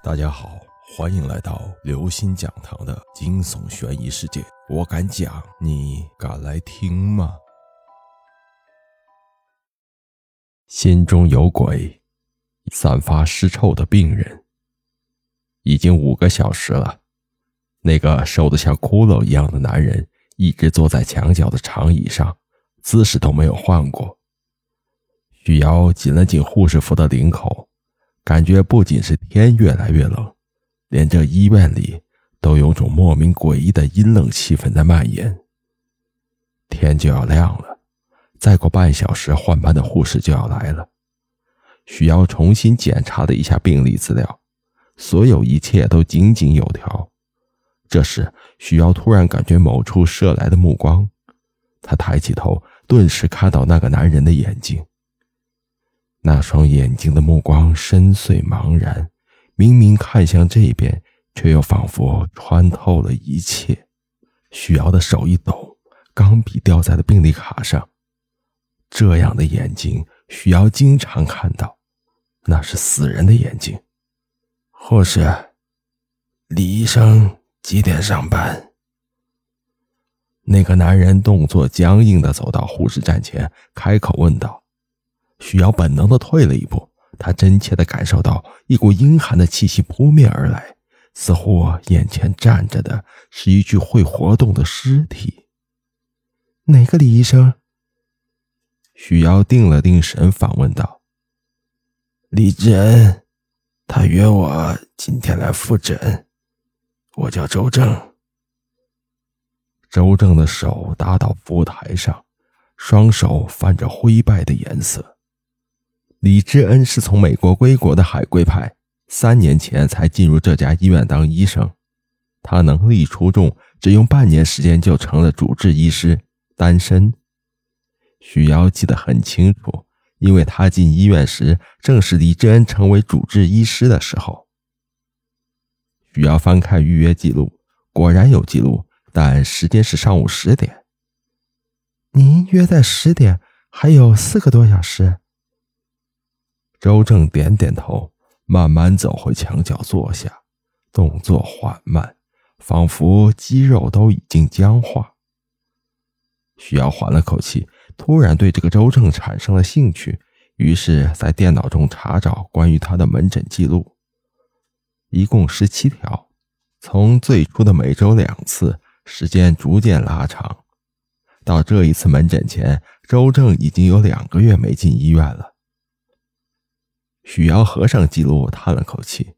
大家好，欢迎来到刘星讲堂的惊悚悬疑世界。我敢讲，你敢来听吗？心中有鬼，散发尸臭的病人。已经五个小时了，那个瘦得像骷髅一样的男人一直坐在墙角的长椅上，姿势都没有换过。许瑶紧了紧护士服的领口。感觉不仅是天越来越冷，连这医院里都有种莫名诡异的阴冷气氛在蔓延。天就要亮了，再过半小时换班的护士就要来了。许瑶重新检查了一下病历资料，所有一切都井井有条。这时，许瑶突然感觉某处射来的目光，她抬起头，顿时看到那个男人的眼睛。那双眼睛的目光深邃茫然，明明看向这边，却又仿佛穿透了一切。许瑶的手一抖，钢笔掉在了病历卡上。这样的眼睛，许瑶经常看到，那是死人的眼睛。护士，李医生几点上班？那个男人动作僵硬地走到护士站前，开口问道。许瑶本能的退了一步，他真切的感受到一股阴寒的气息扑面而来，似乎眼前站着的是一具会活动的尸体。哪个李医生？许瑶定了定神，反问道：“李志恩，他约我今天来复诊。我叫周正。”周正的手搭到服务台上，双手泛着灰败的颜色。李智恩是从美国归国的海归派，三年前才进入这家医院当医生。他能力出众，只用半年时间就成了主治医师。单身，许瑶记得很清楚，因为他进医院时正是李智恩成为主治医师的时候。许瑶翻看预约记录，果然有记录，但时间是上午十点。您约在十点，还有四个多小时。周正点点头，慢慢走回墙角坐下，动作缓慢，仿佛肌肉都已经僵化。徐瑶缓了口气，突然对这个周正产生了兴趣，于是，在电脑中查找关于他的门诊记录，一共十七条。从最初的每周两次，时间逐渐拉长，到这一次门诊前，周正已经有两个月没进医院了。许瑶合上记录，叹了口气，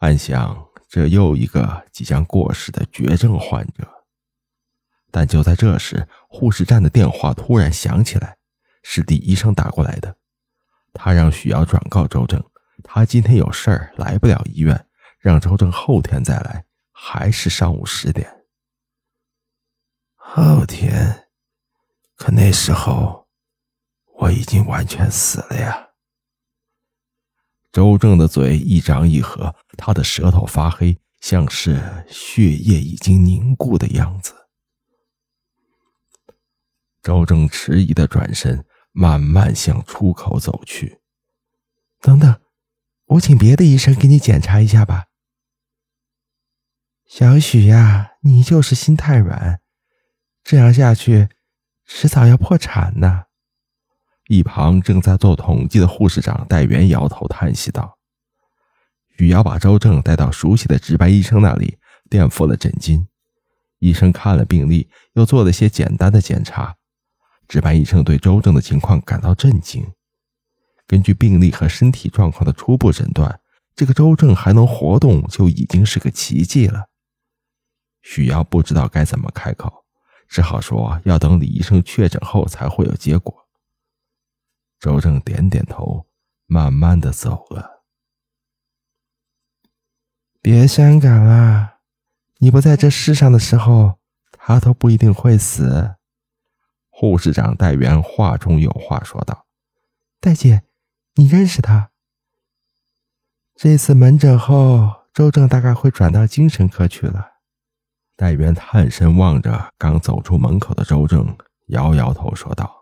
暗想：这又一个即将过世的绝症患者。但就在这时，护士站的电话突然响起来，是李医生打过来的。他让许瑶转告周正，他今天有事儿来不了医院，让周正后天再来，还是上午十点。后天？可那时候我已经完全死了呀。周正的嘴一张一合，他的舌头发黑，像是血液已经凝固的样子。周正迟疑的转身，慢慢向出口走去。等等，我请别的医生给你检查一下吧。小许呀，你就是心太软，这样下去，迟早要破产呢。一旁正在做统计的护士长戴元摇头叹息道：“许瑶把周正带到熟悉的值班医生那里，垫付了诊金。医生看了病历，又做了些简单的检查。值班医生对周正的情况感到震惊。根据病历和身体状况的初步诊断，这个周正还能活动就已经是个奇迹了。”许瑶不知道该怎么开口，只好说要等李医生确诊后才会有结果。周正点点头，慢慢的走了。别伤感了，你不在这世上的时候，他都不一定会死。护士长戴元话中有话说道：“戴姐，你认识他？这次门诊后，周正大概会转到精神科去了。”戴元探身望着刚走出门口的周正，摇摇头说道。